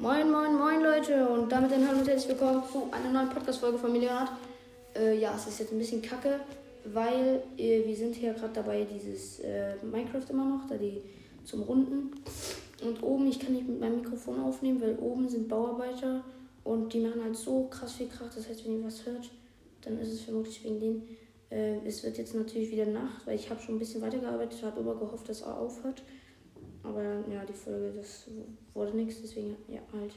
Moin, moin, moin Leute und damit ein Hallo und herzlich willkommen zu einer neuen Podcast-Folge von Millionat. Äh, ja, es ist jetzt ein bisschen kacke, weil äh, wir sind hier gerade dabei, dieses äh, Minecraft immer noch, da die zum Runden. Und oben, ich kann nicht mit meinem Mikrofon aufnehmen, weil oben sind Bauarbeiter und die machen halt so krass viel Krach. Das heißt, wenn ihr was hört, dann ist es vermutlich wegen denen. Äh, es wird jetzt natürlich wieder Nacht, weil ich habe schon ein bisschen weitergearbeitet, habe aber gehofft, dass er aufhört. Aber ja, die Folge, das wurde nichts, deswegen ja, halt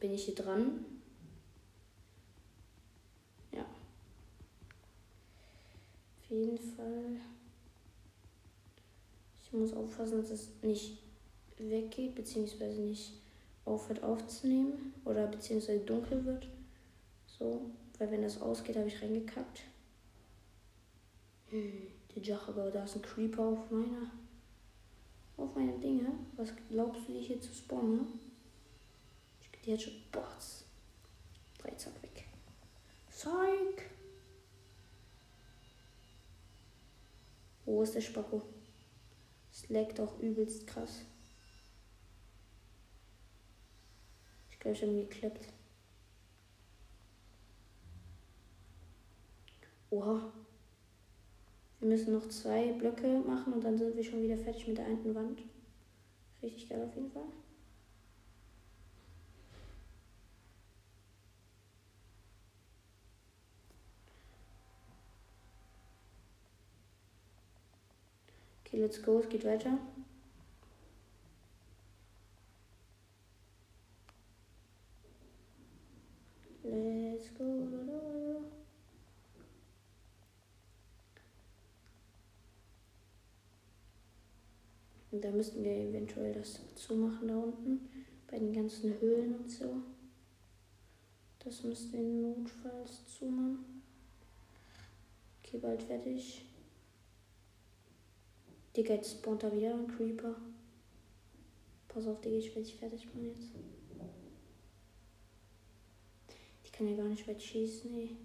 bin ich hier dran. Ja. Auf jeden Fall. Ich muss aufpassen, dass es nicht weggeht, beziehungsweise nicht aufhört aufzunehmen oder beziehungsweise dunkel wird. So, weil wenn das ausgeht, habe ich reingekackt. Hm, die Jachago, da ist ein Creeper auf meiner auf meine Dinge. Was glaubst du, die hier zu spawnen? Ich gehe jetzt schon. Bots. Drei, zack, weg. Zeug. Wo ist der Spacko? Es leckt auch übelst krass. Ich glaube, ich habe ihn geklappt. Oha. Wir müssen noch zwei Blöcke machen und dann sind wir schon wieder fertig mit der einen Wand. Richtig geil auf jeden Fall. Okay, let's go, es geht weiter. Let's go. Und da müssten wir eventuell das zumachen da unten. Bei den ganzen Höhlen und so. Das müssten wir notfalls zumachen. Okay, bald fertig. Digga, jetzt spawnt da wieder ein Creeper. Pass auf, Digga, ich will dich fertig machen jetzt. Die kann ja gar nicht weit schießen, ey.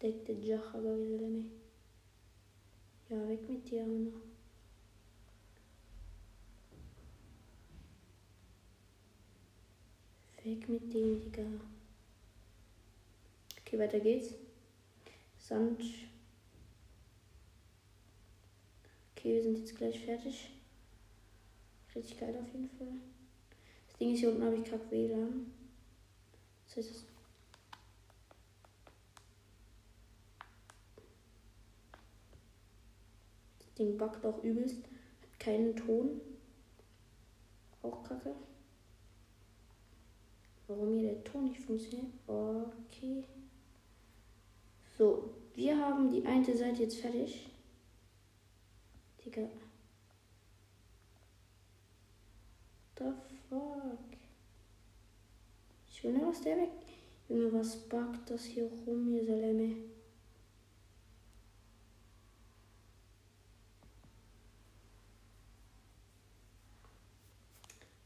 Deck der Jacha, Ja, weg mit dir, Anna. Weg mit dem, Digga. Okay, weiter geht's. Sand. Okay, wir sind jetzt gleich fertig. Richtig geil auf jeden Fall. Das Ding ist, hier unten habe ich kack WLAN. Was heißt das? Das Ding backt auch übelst. Hat keinen Ton. Auch kacke. Warum hier der Ton nicht funktioniert? Okay. So, wir haben die eine Seite jetzt fertig. Digga. The fuck? Ich will nur, was der weg. Junge, was backt das hier rum, hier Salame?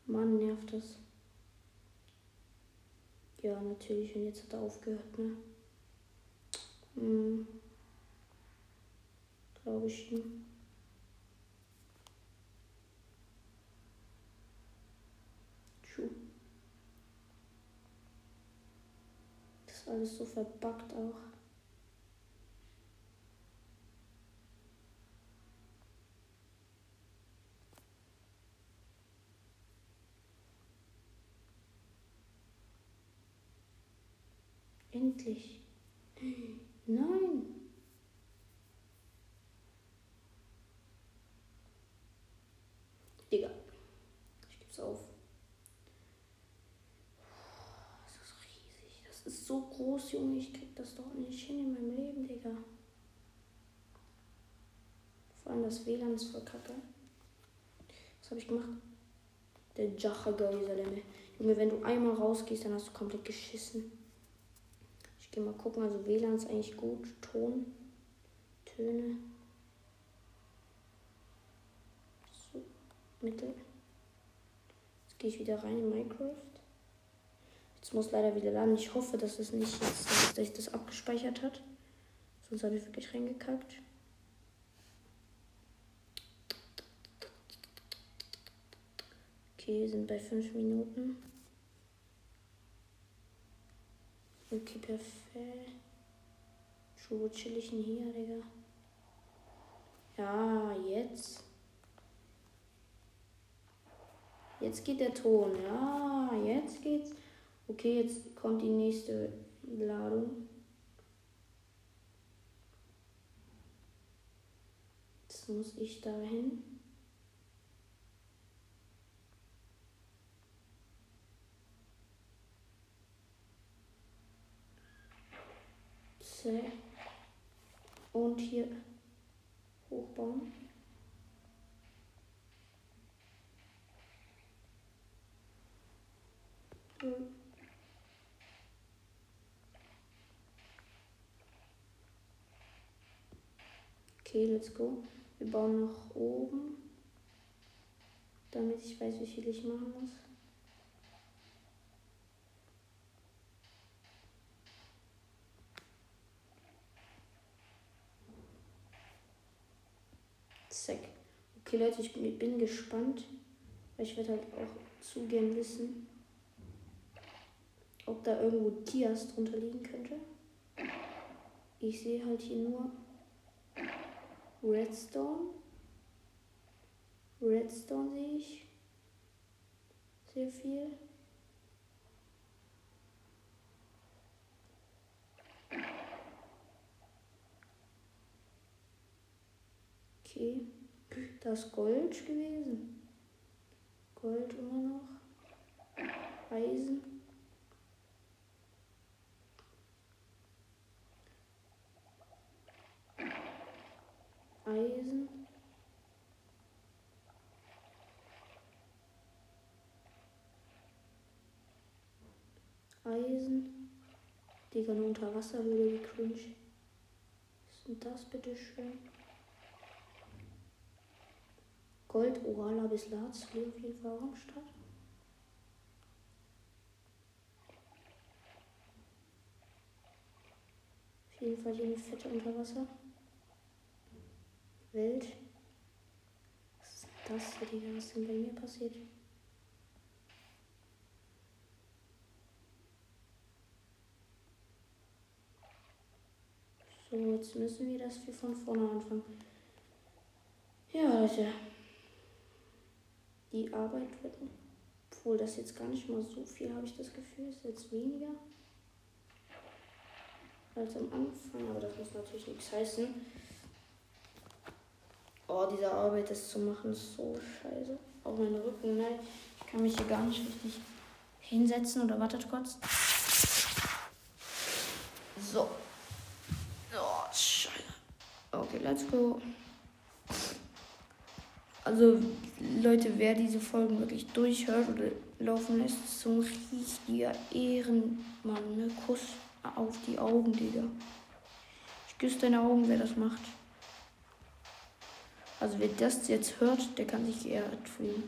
Mann, nervt das. Ja, natürlich. Und jetzt hat er aufgehört, ne? Hm. Glaube ich ihm. Das ist alles so verbuggt auch. Endlich. Nein. Digga. Ich geb's auf. Das ist riesig. Das ist so groß, Junge. Ich krieg das doch nicht hin in meinem Leben, Digga. Vor allem das WLAN ist voll kacke. Was habe ich gemacht? Der Jacha Junge, wenn du einmal rausgehst, dann hast du komplett geschissen. Gehe mal gucken. Also WLAN ist eigentlich gut. Ton. Töne. So. Mittel. Jetzt gehe ich wieder rein in Minecraft. Jetzt muss leider wieder laden. Ich hoffe, dass es nicht jetzt, dass sich das abgespeichert hat. Sonst habe ich wirklich reingekackt. Okay, sind bei 5 Minuten. Okay, perfekt. Wo chill ich denn hier, Digga? Ja, jetzt. Jetzt geht der Ton. Ja, jetzt geht's. Okay, jetzt kommt die nächste Ladung. Jetzt muss ich da hin. Und hier hochbauen. Okay, let's go. Wir bauen nach oben, damit ich weiß, wie viel ich machen muss. Zack. Okay, Leute, ich bin gespannt, weil ich werde halt auch zu gern wissen, ob da irgendwo Tias drunter liegen könnte. Ich sehe halt hier nur Redstone. Redstone sehe ich. Sehr viel. Okay. Das Gold gewesen. Gold immer noch. Eisen. Eisen. Eisen. Digga, eine Unterwasserhöhle, wie cringe. Was ist denn das, bitteschön? Gold, Orala bis auch am Start. Auf jeden Fall hier eine fette Unterwasser. Welt. Was ist das hier, Digga? Was ist denn bei mir passiert? So, jetzt müssen wir das wie von vorne anfangen. Ja, Leute. Die Arbeit wird. Obwohl das jetzt gar nicht mal so viel, habe ich das Gefühl. Ist jetzt weniger als am Anfang. Aber das muss natürlich nichts heißen. Oh, diese Arbeit, das zu machen, ist so scheiße. Auch mein Rücken, ne? Ich kann mich hier gar nicht richtig hinsetzen oder wartet kurz. So. Oh, scheiße. Okay, let's go. Also, Leute, wer diese Folgen wirklich durchhört oder laufen lässt, ist so ein richtiger Ehrenmann, ne? Kuss auf die Augen, Digga. Ich küsse deine Augen, wer das macht. Also wer das jetzt hört, der kann sich geehrt fühlen.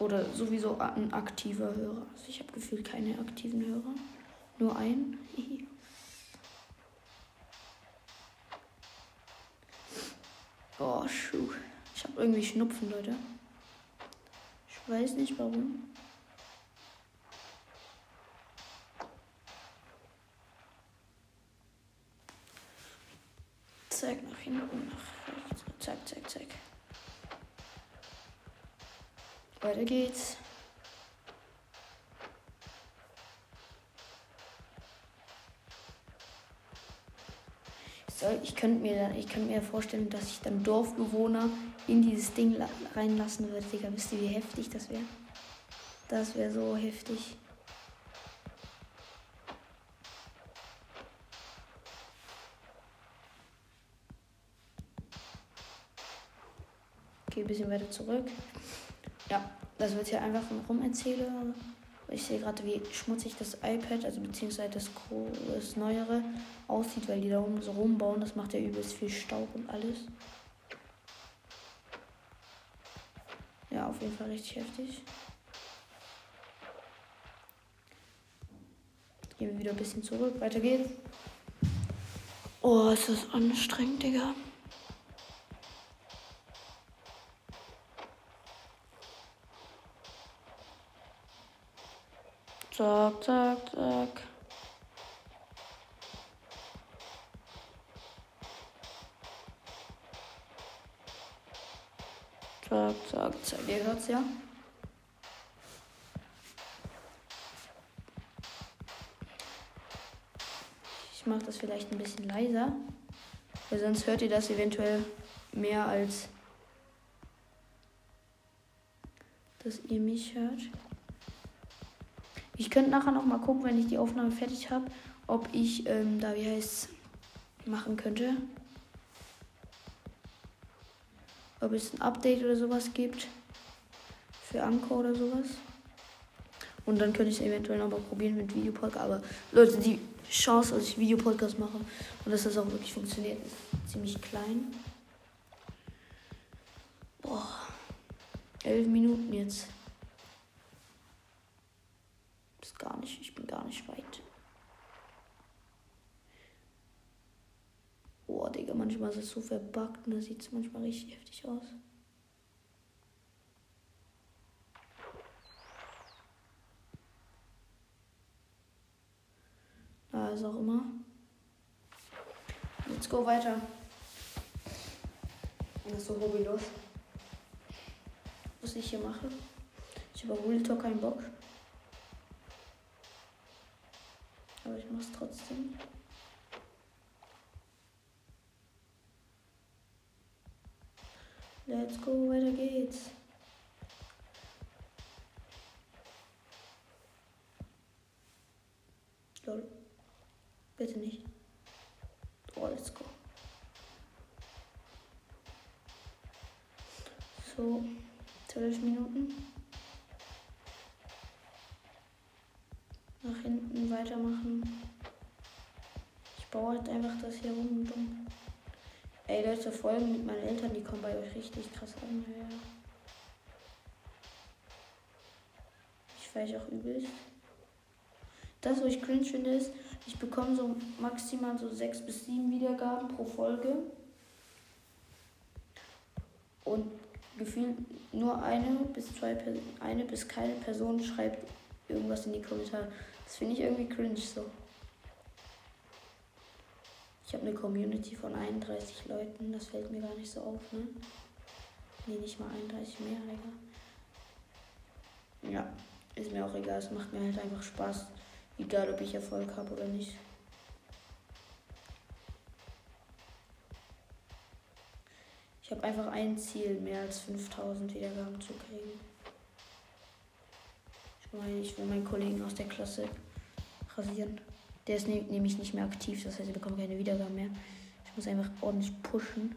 Oder sowieso ein aktiver Hörer. Also ich habe gefühlt keine aktiven Hörer. Nur einen. oh, schuh. Ich habe irgendwie Schnupfen, Leute. Ich weiß nicht warum. Zack, nach hinten, nach rechts. Zack, zack, zack. Weiter geht's. Ich könnte mir, ich mir vorstellen, dass ich dann Dorfbewohner in dieses Ding reinlassen würde. Digga, wisst ihr, wie heftig das wäre? Das wäre so heftig. Okay, ein bisschen weiter zurück. Ja, das wird hier einfach rum erzählen. Ich sehe gerade, wie schmutzig das iPad, also beziehungsweise das, das Neuere, aussieht, weil die da oben so rumbauen. Das macht ja übelst viel Staub und alles. Ja, auf jeden Fall richtig heftig. Gehen wir wieder ein bisschen zurück. Weiter geht's. Oh, ist das anstrengend, Digga. Zack, zack, zack. Zack, zack, zack. Ihr hört's ja. Ich mache das vielleicht ein bisschen leiser. Weil sonst hört ihr das eventuell mehr als dass ihr mich hört. Könnte nachher noch mal gucken, wenn ich die Aufnahme fertig habe, ob ich ähm, da wie heißt machen könnte. Ob es ein Update oder sowas gibt für Anchor oder sowas. Und dann könnte ich es eventuell noch mal probieren mit Videopodcast. Aber Leute, die Chance, dass ich Videopodcast mache und dass das auch wirklich funktioniert, ist ziemlich klein. Boah. Elf Minuten jetzt. Ist gar nicht, ich bin gar nicht weit. Boah, Digga, manchmal ist es so verbuggt und da sieht es manchmal richtig heftig aus. Da ist auch immer. Let's go weiter. Das ist so hobbylos. Was ich hier mache. Ich habe Real Talk keinen Bock. Aber ich mach's trotzdem. Let's go, weiter geht's. Lol. Bitte nicht. Oh, let's go. So, zwölf Minuten. Nach hinten weitermachen. Ich baue halt einfach das hier rum und um. Ey, Leute, Folgen mit meinen Eltern, die kommen bei euch richtig krass an. Ja. Ich feiere auch übelst. Das, was ich cringe finde, ist, ich bekomme so maximal so sechs bis sieben Wiedergaben pro Folge. Und gefühlt nur eine bis zwei eine bis keine Person schreibt irgendwas in die Kommentare. Das finde ich irgendwie cringe so. Ich habe eine Community von 31 Leuten, das fällt mir gar nicht so auf, ne? Nee, nicht mal 31 mehr, Digga. Ja, ist mir auch egal, es macht mir halt einfach Spaß. Egal, ob ich Erfolg habe oder nicht. Ich habe einfach ein Ziel, mehr als 5000 Wiedergaben zu kriegen. Ich meine, ich will meinen Kollegen aus der Klasse rasieren. Der ist ne nämlich nicht mehr aktiv, das heißt, er bekommt keine Wiedergaben mehr. Ich muss einfach ordentlich pushen.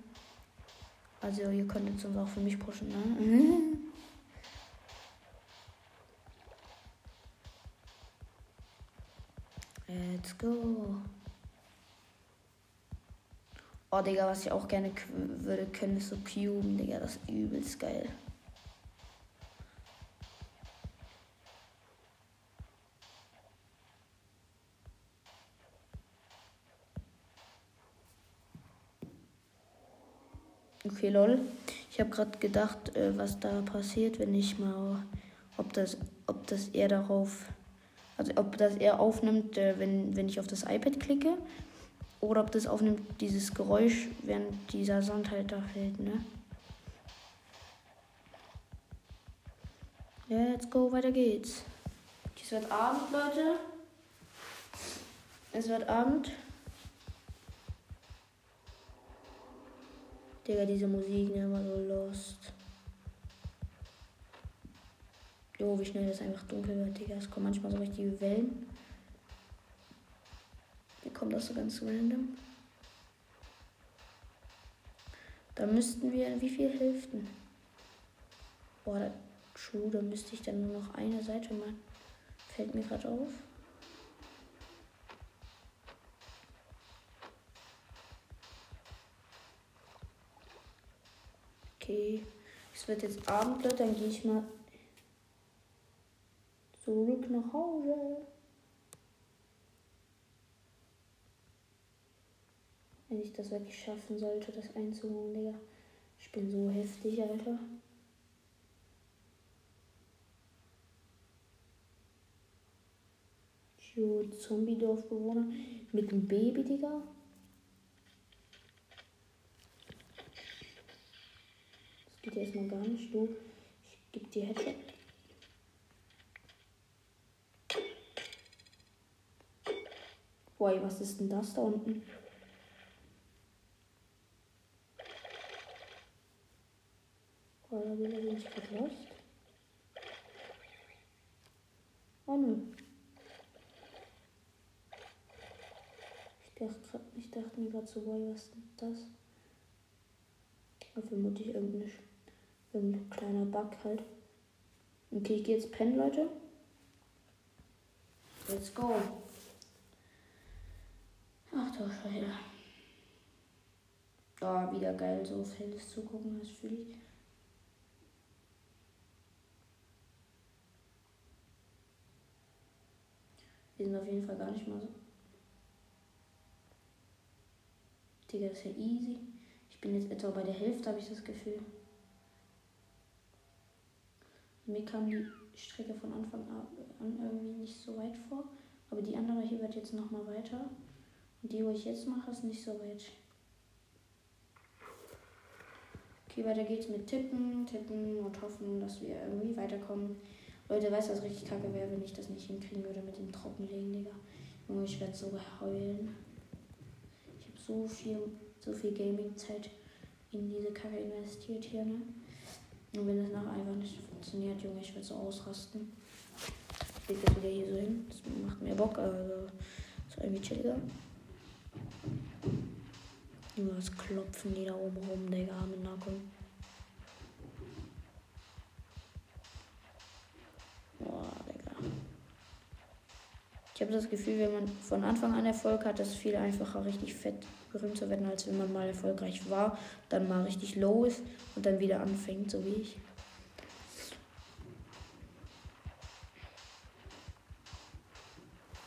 Also ihr könntet sonst auch für mich pushen, ne? Let's go. Oh, Digga, was ich auch gerne würde können, ist so Cuben, Digga. Das ist übelst geil. Okay, lol. Ich habe gerade gedacht, äh, was da passiert, wenn ich mal, ob das, ob das eher darauf, also ob das eher aufnimmt, äh, wenn, wenn ich auf das iPad klicke, oder ob das aufnimmt, dieses Geräusch, während dieser Sand halt da fällt, ne? Let's go, weiter geht's. Es wird Abend, Leute. Es wird Abend. Digga, diese Musik, ne, immer so lost. Jo, wie schnell das einfach dunkel wird, Digga. Es kommen manchmal so richtige Wellen. Wie kommt das so ganz random? Da müssten wir, wie viel Hälften? Boah, da, true, da müsste ich dann nur noch eine Seite machen. Fällt mir gerade auf. Okay. Es wird jetzt Abend, Leute. Dann gehe ich mal zurück nach Hause. Wenn ich das wirklich schaffen sollte, das einzuholen, Digga. Ich bin so heftig, Alter. Zombie-Dorfbewohner mit einem Baby, Digga. Das geht erstmal gar nicht. Du, ich geb dir Headshot. Boah, was ist denn das da unten? Boah, da bin ich gerade. Oh nö. Ich dachte, ich dachte mir gerade so, boah, was ist denn das? Aber vermutlich irgendein, irgendein kleiner Bug halt. Okay, ich gehe jetzt pennen, Leute. Let's go. Ach du Scheiße. Oh, wieder geil, so auf helles zugucken, das fühle ich. Wir sind auf jeden Fall gar nicht mal so. Digga, ist ja easy. Ich bin jetzt etwa bei der Hälfte, habe ich das Gefühl. Mir kam die Strecke von Anfang an irgendwie nicht so weit vor. Aber die andere hier wird jetzt nochmal weiter. Und die, wo ich jetzt mache, ist nicht so weit. Okay, weiter geht's mit Tippen, Tippen und hoffen, dass wir irgendwie weiterkommen. Leute, weißt du, was richtig kacke wäre, wenn ich das nicht hinkriegen würde mit dem Trockenlegen, Digga. Junge, ich werde so heulen. Ich habe so viel, so viel Gaming-Zeit in diese Kacke investiert hier, ne? Und wenn das nachher einfach nicht funktioniert, Junge, ich werde so ausrasten. Ich leg das wieder hier so hin. Das macht mir Bock, also so irgendwie chilliger. Nur was klopfen die da oben rum, Digga, mit Nacken. Boah, Digga. Ich habe das Gefühl, wenn man von Anfang an Erfolg hat, ist es viel einfacher, richtig fett berühmt zu werden, als wenn man mal erfolgreich war, dann mal richtig low ist und dann wieder anfängt, so wie ich.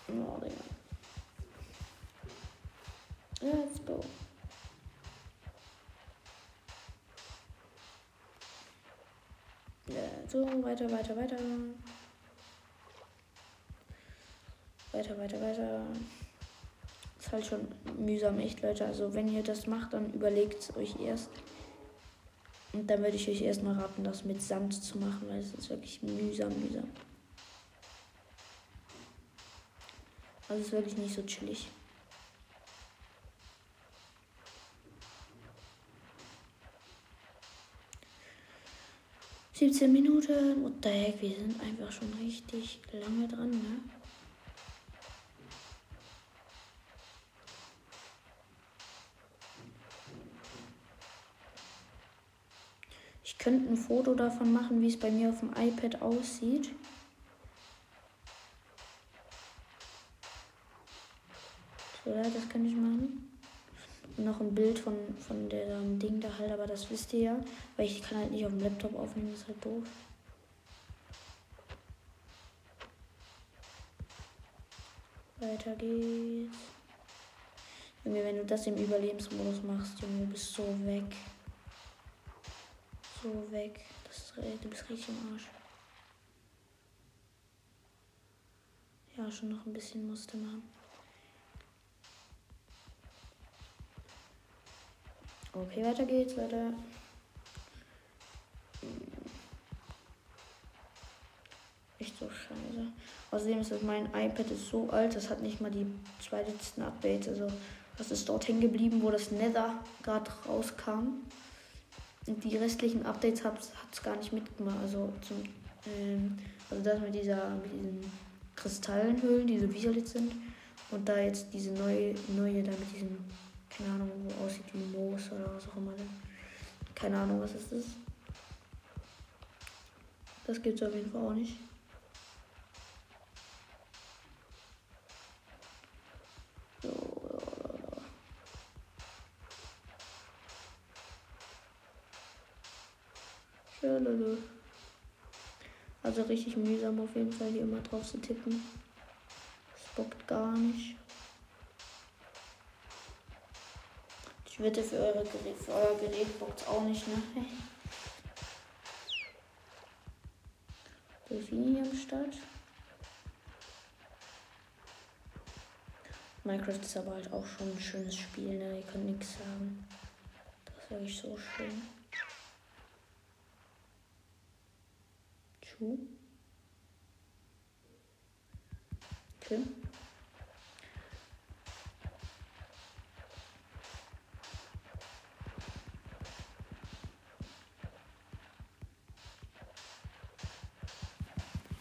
Oh, Digga. Let's go. Ja, so, weiter, weiter, weiter. Weiter, weiter, weiter. Halt schon mühsam, echt, Leute. Also, wenn ihr das macht, dann überlegt es euch erst. Und dann würde ich euch erstmal raten, das mit Sand zu machen, weil es ist wirklich mühsam, mühsam. Also, es ist wirklich nicht so chillig. 17 Minuten. The heck, wir sind einfach schon richtig lange dran, ne? Könnte ein Foto davon machen, wie es bei mir auf dem iPad aussieht. So, ja, das kann ich machen noch ein Bild von, von dem Ding da halt, aber das wisst ihr ja. Weil ich kann halt nicht auf dem Laptop aufnehmen, das ist halt doof. Weiter geht's. Junge, wenn du das im Überlebensmodus machst, Junge, du bist so weg. So weg. Das ist, du bist richtig im Arsch. Ja, schon noch ein bisschen musste man. Okay, weiter geht's, Leute. Echt so scheiße. Außerdem ist das mein iPad ist so alt, das hat nicht mal die zwei letzten Updates. Also das ist dort hängen geblieben, wo das Nether gerade rauskam. Die restlichen Updates hat es gar nicht mitgemacht. Also zum, ähm, also das mit dieser mit diesen Kristallenhöhlen, die so visualisiert sind. Und da jetzt diese neue, neue da mit diesem keine Ahnung, wo aussieht wie Moos oder was auch immer. Keine Ahnung, was ist das? Das gibt es auf jeden Fall auch nicht. Also richtig mühsam auf jeden Fall hier immer drauf zu tippen. Das bockt gar nicht. Ich wette für, eure Gerät, für euer Gerät bockt auch nicht, ne? Delfini am Start. Minecraft ist aber halt auch schon ein schönes Spiel, ne? Ihr könnt nichts sagen. Das ist wirklich so schön. Chu. Okay.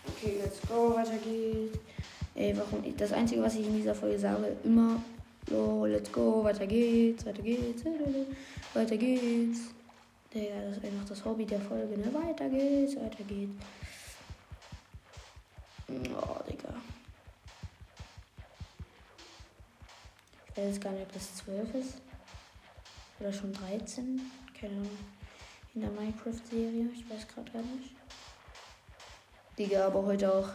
Okay, let's go, weiter geht's. Ey, warum? Das Einzige, was ich in dieser Folge sage, immer so, let's go, weiter geht's, weiter geht's, weiter geht's. Digga, das ist einfach das Hobby der Folge, ne? Weiter geht's, weiter geht's. Oh, Digga. Ich weiß gar nicht, ob das 12 ist. Oder schon 13. Keine Ahnung. In der Minecraft-Serie. Ich weiß gerade gar nicht. Digga, aber heute auch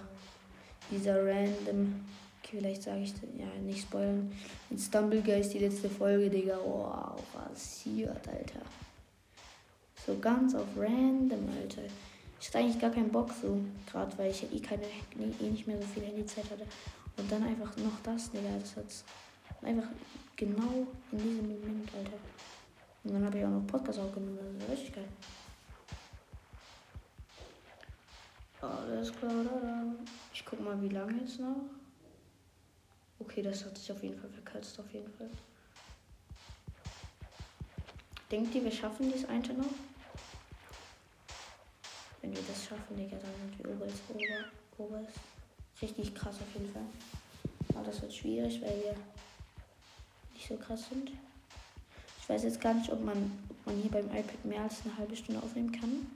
dieser random. Okay, vielleicht sage ich ja nicht spoilern. In Stumblegeist die letzte Folge, Digga. Wow, was hier, Alter. So ganz auf random, Alter. Ich hatte eigentlich gar keinen Bock so, gerade weil ich eh keine, eh nicht mehr so viel Handyzeit hatte. Und dann einfach noch das, Digga. Das hat einfach genau in diesem Moment, Alter. Und dann habe ich auch noch Podcast aufgenommen. Das ist richtig geil. Alles klar. Ich guck mal, wie lange jetzt noch. Okay, das hat sich auf jeden Fall verkürzt, auf jeden Fall. Denkt ihr, wir schaffen dies eine noch? Wenn wir das schaffen, Digga, dann sind wir oberst, ober, oberst. Richtig krass auf jeden Fall. Aber das wird schwierig, weil wir nicht so krass sind. Ich weiß jetzt gar nicht, ob man, ob man hier beim iPad mehr als eine halbe Stunde aufnehmen kann.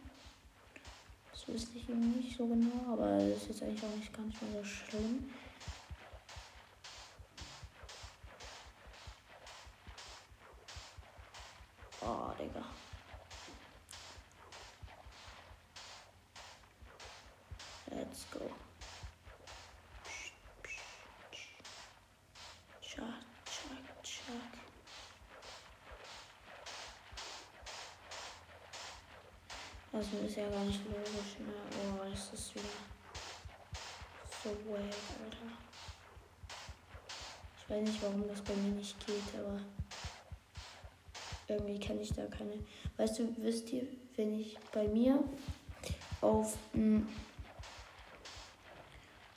Das wüsste ich eben nicht so genau, aber das ist jetzt eigentlich auch nicht nicht mal so schlimm. Oh, Digga. Let's go. Chuck, chuck, chuck. Das ist ja gar nicht logisch, ne? Oh, das ist wieder so wack, Alter. Ich weiß nicht, warum das bei mir nicht geht, aber irgendwie kann ich da keine. Weißt du, wisst ihr, wenn ich bei mir auf mh,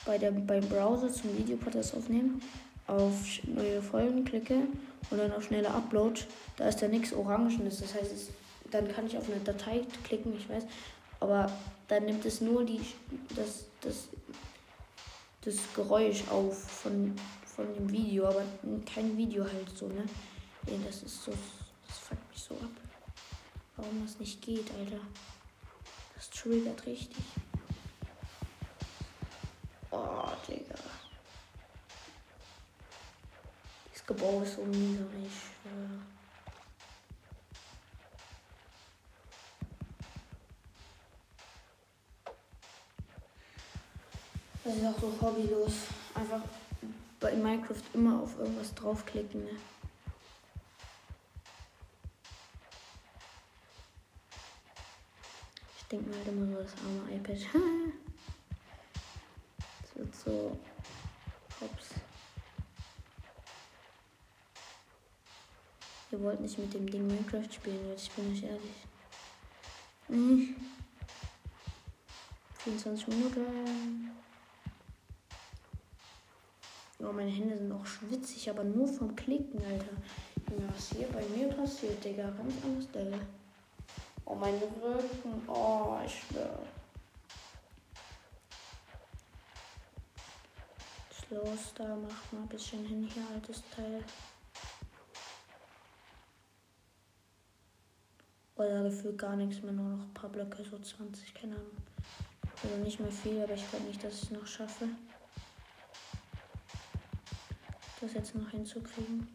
bei der, beim Browser zum Videopodcast aufnehmen, auf neue Folgen klicke und dann auf schneller Upload, da ist da nichts Orangenes. Das heißt, es, dann kann ich auf eine Datei klicken, ich weiß, aber dann nimmt es nur die, das, das, das Geräusch auf von, von dem Video, aber kein Video halt so, ne? Nee, das ist so, das fuckt mich so ab. Warum das nicht geht, Alter. Das triggert richtig. Oh, Digga. Das Gebäude ist so schwöre. Das ist auch so hobbylos. Einfach bei Minecraft immer auf irgendwas draufklicken, ne? Ich denke mir halt immer so, das arme iPad. das wird so. Hops. Ihr wollt nicht mit dem Ding Minecraft spielen, Leute, ich bin euch ehrlich. Mhm. 24 Minuten. Oh, meine Hände sind auch schwitzig, aber nur vom Klicken, Alter. Junge, was hier bei mir passiert, Digga, ganz anders, Digga. Oh, mein Rücken. Oh, ich schwöre. Los, da macht mal ein bisschen hin hier, altes Teil. Oder gefühlt gar nichts mehr, nur noch ein paar Blöcke, so 20, keine Ahnung. Also nicht mehr viel, aber ich glaube nicht, dass ich es noch schaffe. Das jetzt noch hinzukriegen.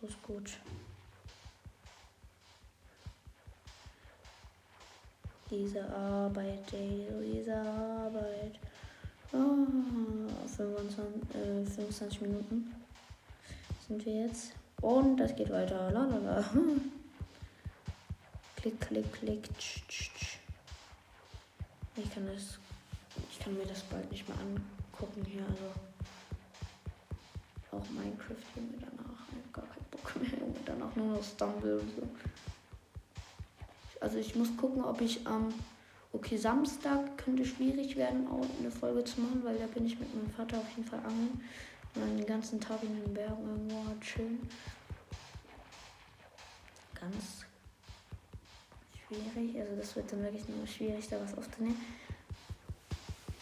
So ist gut. Diese Arbeit, diese Arbeit. Oh, 25, äh, 25 Minuten sind wir jetzt. Und das geht weiter. Lalala. Klick, klick, klick. Tsch, tsch, tsch. Ich kann das. Ich kann mir das bald nicht mehr angucken hier. Also. Auch Minecraft hier mir danach. Ich gar keinen Bock mehr. Junge. Danach nur noch Stumble und so. Also ich muss gucken, ob ich am. Ähm, okay, Samstag könnte schwierig werden, auch eine Folge zu machen, weil da bin ich mit meinem Vater auf jeden Fall angeln. Und dann den ganzen Tag in den Bergen irgendwo chillen. Ganz schwierig. Also das wird dann wirklich nur schwierig, da was aufzunehmen.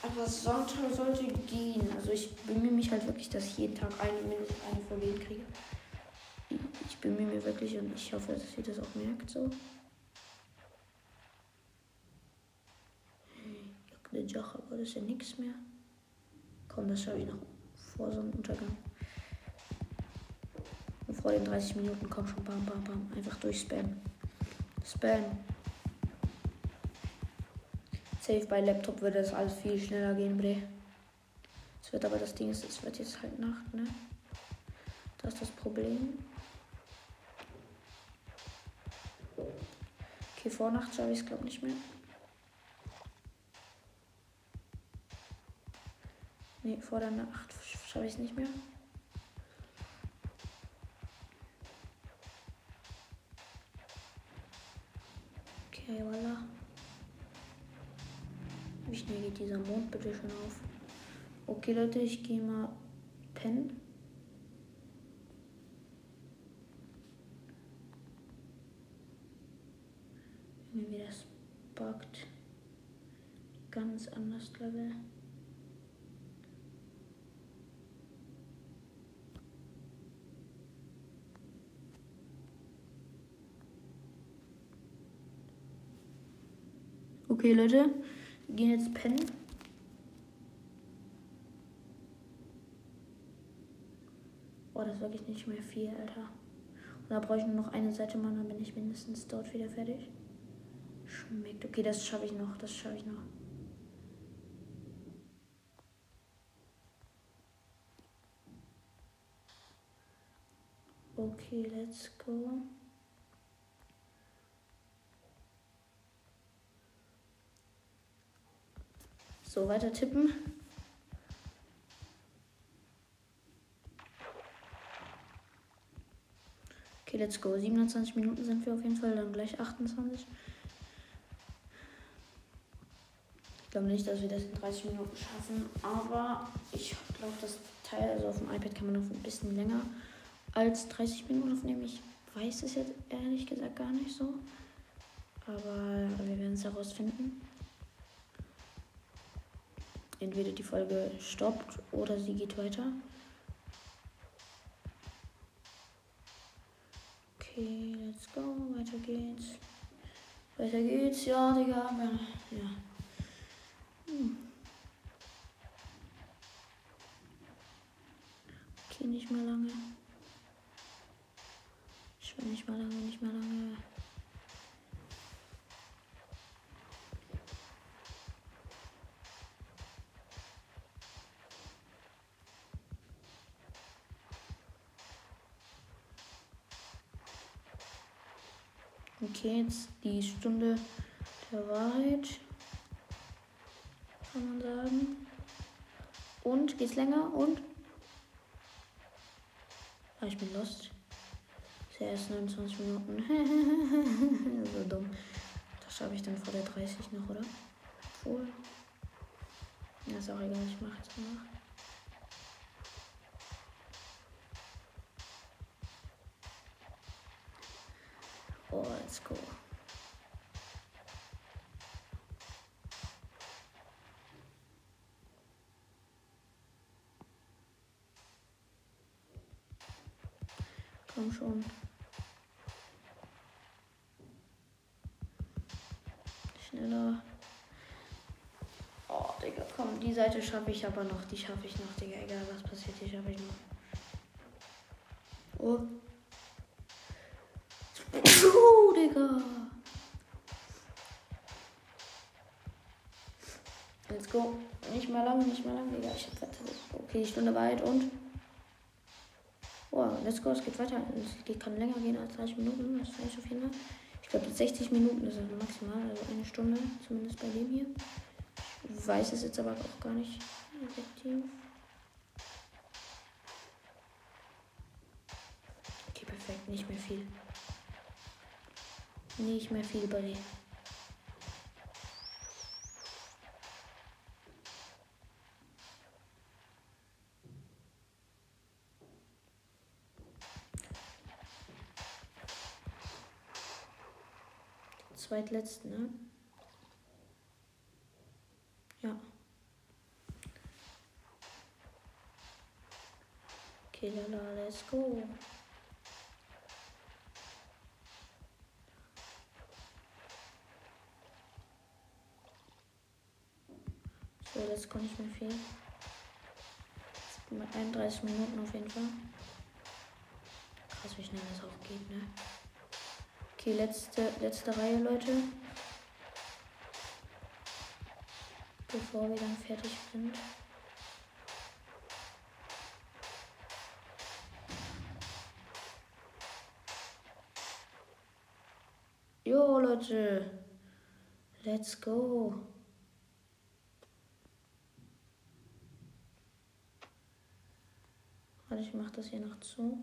Aber Sonntag sollte gehen. Also ich bemühe mich halt wirklich, dass ich jeden Tag eine, mindestens eine Folge hinkriege. Ich bemühe mich wirklich und ich hoffe, dass ihr das auch merkt so. Eine Joch, aber das ist ja nichts mehr. Komm, das schaffe ich noch vor Sonnenuntergang. Und vor den 30 Minuten komm schon, bam, bam, bam. Einfach durchspammen. Spam. Safe bei Laptop würde das alles viel schneller gehen, bre. Es wird aber das Ding ist, es wird jetzt halt Nacht, ne? Das ist das Problem. Okay, vor Nacht schaffe ich es glaube nicht mehr. Ne, vor der Nacht schaffe ich es nicht mehr. Bitte schon auf? Okay, Leute, ich gehe mal pennen. Irgendwie das buggt. Ganz anders Level. Okay, Leute, wir gehen jetzt pennen. Oh, das wirklich nicht mehr viel, Alter. Und da brauche ich nur noch eine Seite machen, dann bin ich mindestens dort wieder fertig. Schmeckt. Okay, das schaffe ich noch. Das schaffe ich noch. Okay, let's go. So, weiter tippen. Okay, let's go. 27 Minuten sind wir auf jeden Fall, dann gleich 28. Ich glaube nicht, dass wir das in 30 Minuten schaffen, aber ich glaube, das Teil, also auf dem iPad kann man noch ein bisschen länger als 30 Minuten aufnehmen. Ich weiß es jetzt ehrlich gesagt gar nicht so, aber wir werden es herausfinden entweder die Folge stoppt oder sie geht weiter. Okay, let's go. Weiter geht's. Weiter geht's. Ja, Digga. Ja. Hm. Okay, nicht mehr lange. Ich will nicht mehr lange, nicht mehr lange. Okay, jetzt die Stunde der Wahrheit. Kann man sagen. Und geht's länger? Und? Ah, ich bin lost. Ist erst 29 Minuten. so dumm. Das schaffe ich dann vor der 30 noch, oder? Wohl. Ja, ist auch egal, ich mache jetzt mal. Oh, let's go. Komm schon. Schneller. Oh, Digga, komm, die Seite schaffe ich aber noch. Die schaffe ich noch, Digga. Egal, was passiert, die schaffe ich noch. Oh. Digga. Let's go. Nicht mehr lang, nicht mehr lang, Digga. Ich hab Okay, Stunde weit und. Oh, let's go. Es geht weiter. Es kann länger gehen als 30 Minuten. Das weiß ich auf jeden Fall. Ich glaube 60 Minuten ist also maximal, also eine Stunde, zumindest bei dem hier. Ich weiß es jetzt aber auch gar nicht effektiv. Okay, perfekt, nicht mehr viel. Nicht mehr viel, Buddy. Zweitletzten, ne? Ja. Okay, lala, let's go. So, jetzt kann ich mehr viel. Mit 31 Minuten auf jeden Fall. Krass, wie schnell das auch geht, ne? Okay, letzte, letzte Reihe, Leute. Bevor wir dann fertig sind. Jo, Leute. Let's go. Warte, ich mach das hier noch zu.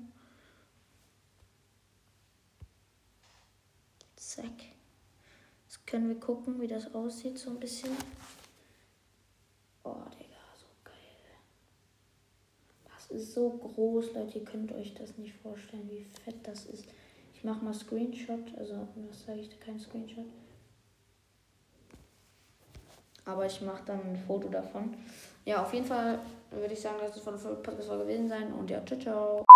Zack. Jetzt können wir gucken, wie das aussieht, so ein bisschen. Oh, Digga, so geil. Das ist so groß, Leute. Ihr könnt euch das nicht vorstellen, wie fett das ist. Ich mache mal Screenshot. Also, was sage ich? Kein Screenshot. Aber ich mache dann ein Foto davon. Ja, auf jeden Fall würde ich sagen, dass es von der Podcast gewesen sein. Und ja, ciao, ciao.